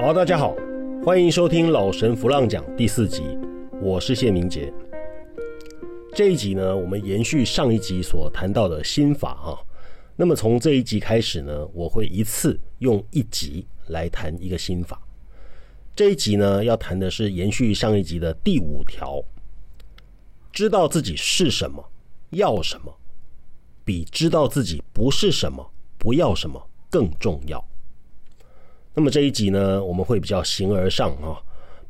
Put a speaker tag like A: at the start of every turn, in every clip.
A: 好，大家好，欢迎收听老神弗浪讲第四集，我是谢明杰。这一集呢，我们延续上一集所谈到的心法啊。那么从这一集开始呢，我会一次用一集来谈一个心法。这一集呢，要谈的是延续上一集的第五条，知道自己是什么，要什么，比知道自己不是什么，不要什么更重要。那么这一集呢，我们会比较形而上啊，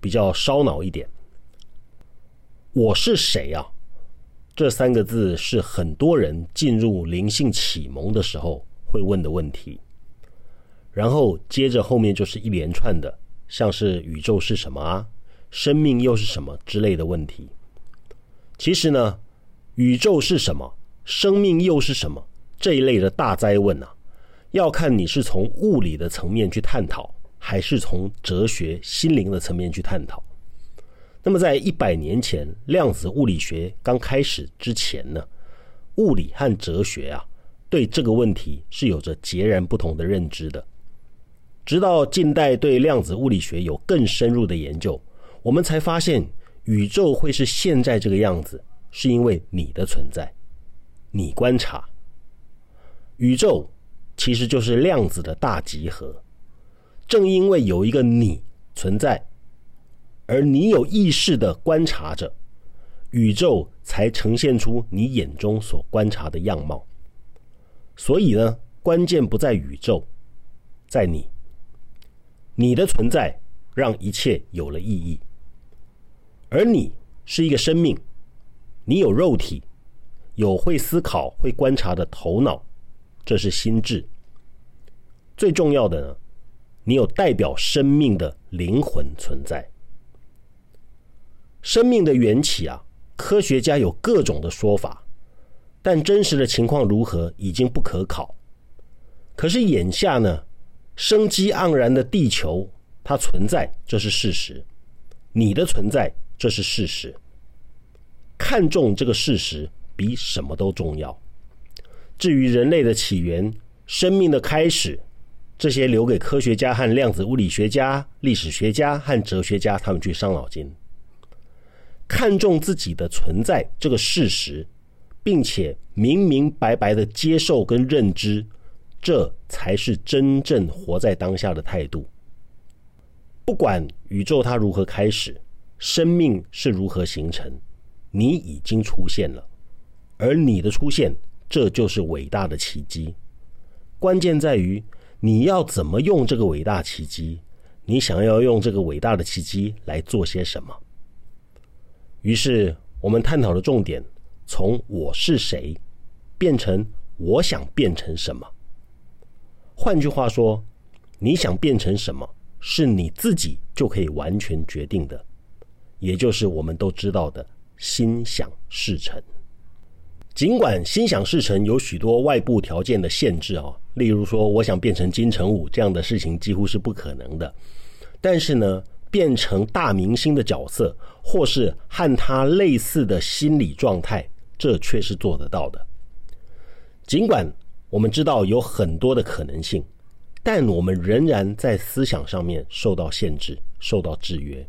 A: 比较烧脑一点。我是谁啊？这三个字是很多人进入灵性启蒙的时候会问的问题。然后接着后面就是一连串的，像是宇宙是什么啊，生命又是什么之类的问题。其实呢，宇宙是什么，生命又是什么这一类的大灾问啊。要看你是从物理的层面去探讨，还是从哲学、心灵的层面去探讨。那么，在一百年前量子物理学刚开始之前呢，物理和哲学啊，对这个问题是有着截然不同的认知的。直到近代对量子物理学有更深入的研究，我们才发现宇宙会是现在这个样子，是因为你的存在，你观察宇宙。其实就是量子的大集合。正因为有一个你存在，而你有意识的观察着，宇宙才呈现出你眼中所观察的样貌。所以呢，关键不在宇宙，在你。你的存在让一切有了意义。而你是一个生命，你有肉体，有会思考、会观察的头脑。这是心智。最重要的呢，你有代表生命的灵魂存在。生命的缘起啊，科学家有各种的说法，但真实的情况如何已经不可考。可是眼下呢，生机盎然的地球它存在，这是事实；你的存在，这是事实。看重这个事实比什么都重要。至于人类的起源、生命的开始，这些留给科学家和量子物理学家、历史学家和哲学家他们去伤脑筋。看重自己的存在这个事实，并且明明白白的接受跟认知，这才是真正活在当下的态度。不管宇宙它如何开始，生命是如何形成，你已经出现了，而你的出现。这就是伟大的奇迹，关键在于你要怎么用这个伟大奇迹，你想要用这个伟大的奇迹来做些什么？于是我们探讨的重点从我是谁变成我想变成什么。换句话说，你想变成什么是你自己就可以完全决定的，也就是我们都知道的心想事成。尽管心想事成有许多外部条件的限制啊，例如说我想变成金城武这样的事情几乎是不可能的，但是呢，变成大明星的角色或是和他类似的心理状态，这却是做得到的。尽管我们知道有很多的可能性，但我们仍然在思想上面受到限制、受到制约。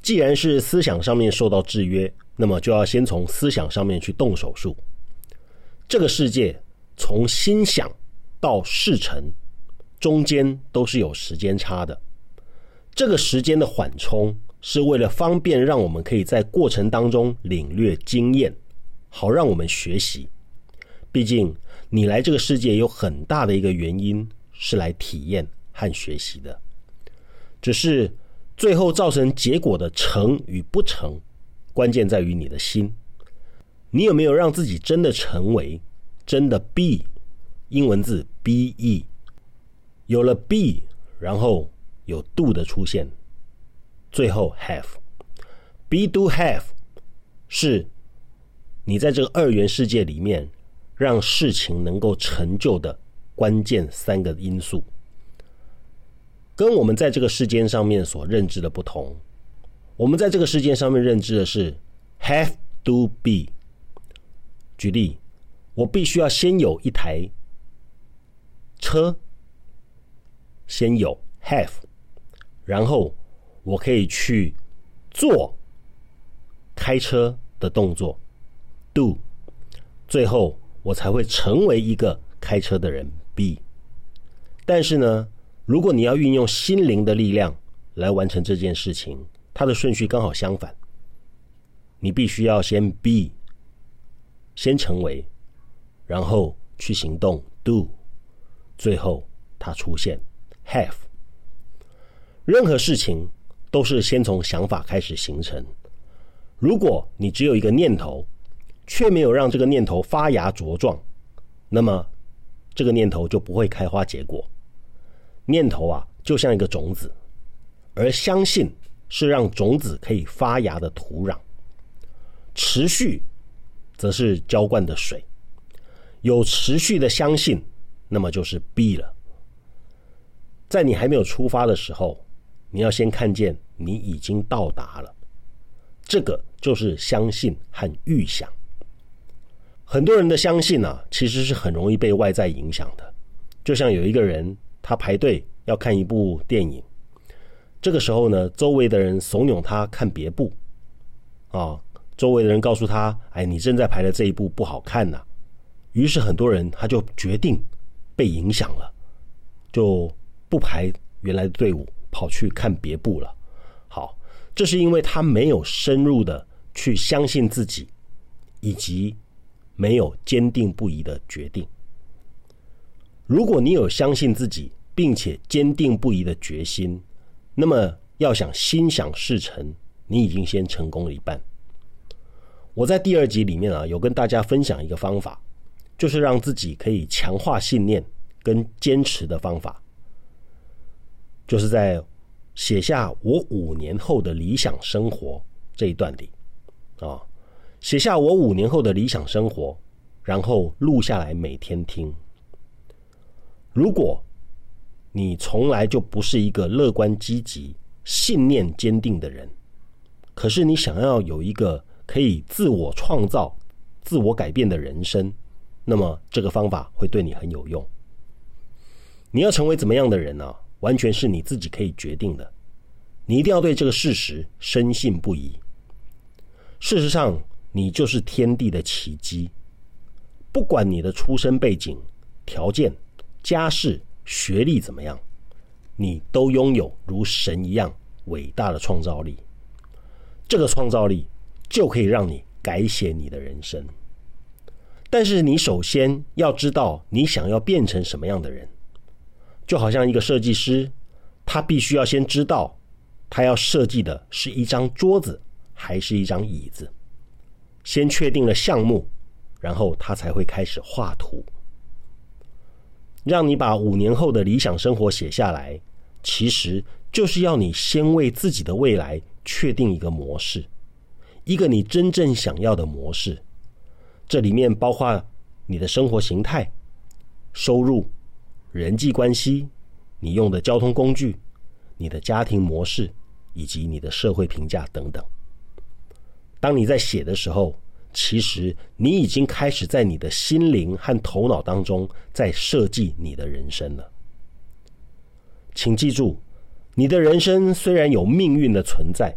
A: 既然是思想上面受到制约。那么就要先从思想上面去动手术。这个世界从心想到事成，中间都是有时间差的。这个时间的缓冲是为了方便让我们可以在过程当中领略经验，好让我们学习。毕竟你来这个世界有很大的一个原因是来体验和学习的，只是最后造成结果的成与不成。关键在于你的心，你有没有让自己真的成为，真的 be，英文字 be，有了 be，然后有 do 的出现，最后 have，be do have，是你在这个二元世界里面让事情能够成就的关键三个因素，跟我们在这个世间上面所认知的不同。我们在这个事件上面认知的是 have to be。举例，我必须要先有一台车，先有 have，然后我可以去做开车的动作，do，最后我才会成为一个开车的人，be。但是呢，如果你要运用心灵的力量来完成这件事情，它的顺序刚好相反。你必须要先 be，先成为，然后去行动 do，最后它出现 have。任何事情都是先从想法开始形成。如果你只有一个念头，却没有让这个念头发芽茁壮，那么这个念头就不会开花结果。念头啊，就像一个种子，而相信是让种子可以发芽的土壤。持续，则是浇灌的水。有持续的相信，那么就是 B 了。在你还没有出发的时候，你要先看见你已经到达了。这个就是相信和预想。很多人的相信啊，其实是很容易被外在影响的。就像有一个人，他排队要看一部电影，这个时候呢，周围的人怂恿他看别部，啊。周围的人告诉他：“哎，你正在排的这一部不好看呐。”于是很多人他就决定被影响了，就不排原来的队伍，跑去看别部了。好，这是因为他没有深入的去相信自己，以及没有坚定不移的决定。如果你有相信自己，并且坚定不移的决心，那么要想心想事成，你已经先成功了一半。我在第二集里面啊，有跟大家分享一个方法，就是让自己可以强化信念跟坚持的方法，就是在写下我五年后的理想生活这一段里啊，写下我五年后的理想生活，然后录下来每天听。如果你从来就不是一个乐观积极、信念坚定的人，可是你想要有一个。可以自我创造、自我改变的人生，那么这个方法会对你很有用。你要成为怎么样的人呢？完全是你自己可以决定的。你一定要对这个事实深信不疑。事实上，你就是天地的奇迹。不管你的出身背景、条件、家世、学历怎么样，你都拥有如神一样伟大的创造力。这个创造力。就可以让你改写你的人生，但是你首先要知道你想要变成什么样的人，就好像一个设计师，他必须要先知道他要设计的是一张桌子还是一张椅子，先确定了项目，然后他才会开始画图。让你把五年后的理想生活写下来，其实就是要你先为自己的未来确定一个模式。一个你真正想要的模式，这里面包括你的生活形态、收入、人际关系、你用的交通工具、你的家庭模式以及你的社会评价等等。当你在写的时候，其实你已经开始在你的心灵和头脑当中在设计你的人生了。请记住，你的人生虽然有命运的存在。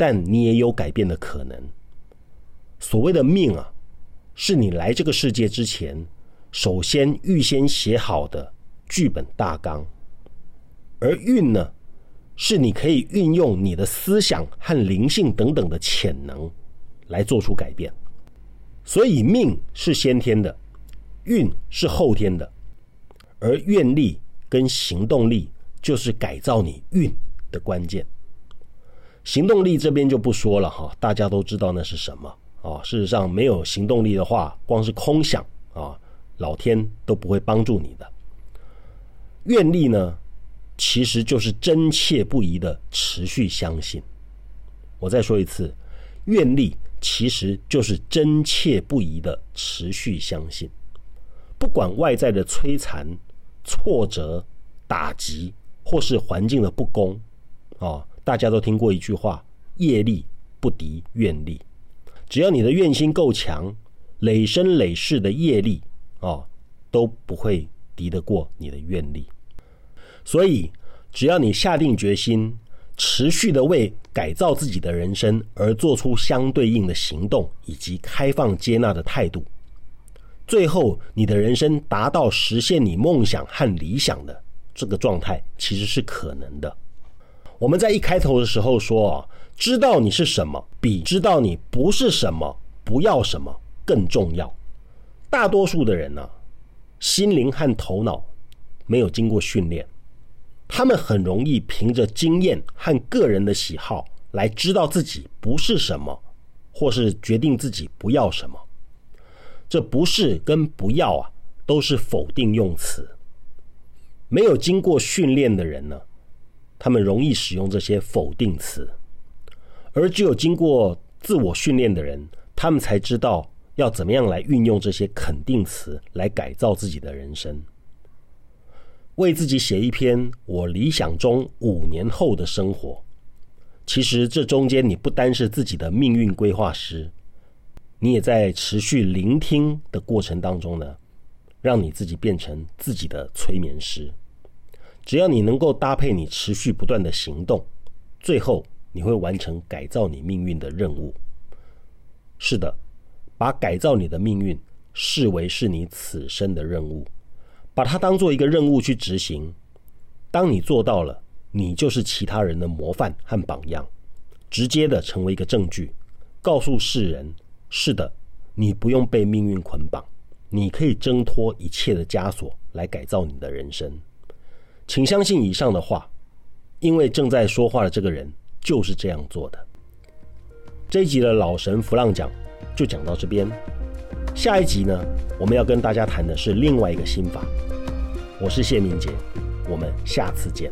A: 但你也有改变的可能。所谓的命啊，是你来这个世界之前，首先预先写好的剧本大纲；而运呢，是你可以运用你的思想和灵性等等的潜能来做出改变。所以命是先天的，运是后天的，而愿力跟行动力就是改造你运的关键。行动力这边就不说了哈，大家都知道那是什么啊。事实上，没有行动力的话，光是空想啊，老天都不会帮助你的。愿力呢，其实就是真切不疑的持续相信。我再说一次，愿力其实就是真切不疑的持续相信，不管外在的摧残、挫折、打击，或是环境的不公啊。大家都听过一句话：“业力不敌愿力。”只要你的愿心够强，累生累世的业力啊，都不会敌得过你的愿力。所以，只要你下定决心，持续的为改造自己的人生而做出相对应的行动，以及开放接纳的态度，最后你的人生达到实现你梦想和理想的这个状态，其实是可能的。我们在一开头的时候说啊，知道你是什么，比知道你不是什么、不要什么更重要。大多数的人呢，心灵和头脑没有经过训练。他们很容易凭着经验和个人的喜好来知道自己不是什么，或是决定自己不要什么。这不是跟不要啊，都是否定用词。没有经过训练的人呢，他们容易使用这些否定词；而只有经过自我训练的人，他们才知道要怎么样来运用这些肯定词来改造自己的人生。为自己写一篇我理想中五年后的生活，其实这中间你不单是自己的命运规划师，你也在持续聆听的过程当中呢，让你自己变成自己的催眠师。只要你能够搭配你持续不断的行动，最后你会完成改造你命运的任务。是的，把改造你的命运视为是你此生的任务。把它当做一个任务去执行，当你做到了，你就是其他人的模范和榜样，直接的成为一个证据，告诉世人：是的，你不用被命运捆绑，你可以挣脱一切的枷锁来改造你的人生。请相信以上的话，因为正在说话的这个人就是这样做的。这一集的老神弗浪讲就讲到这边，下一集呢，我们要跟大家谈的是另外一个心法。我是谢明杰，我们下次见。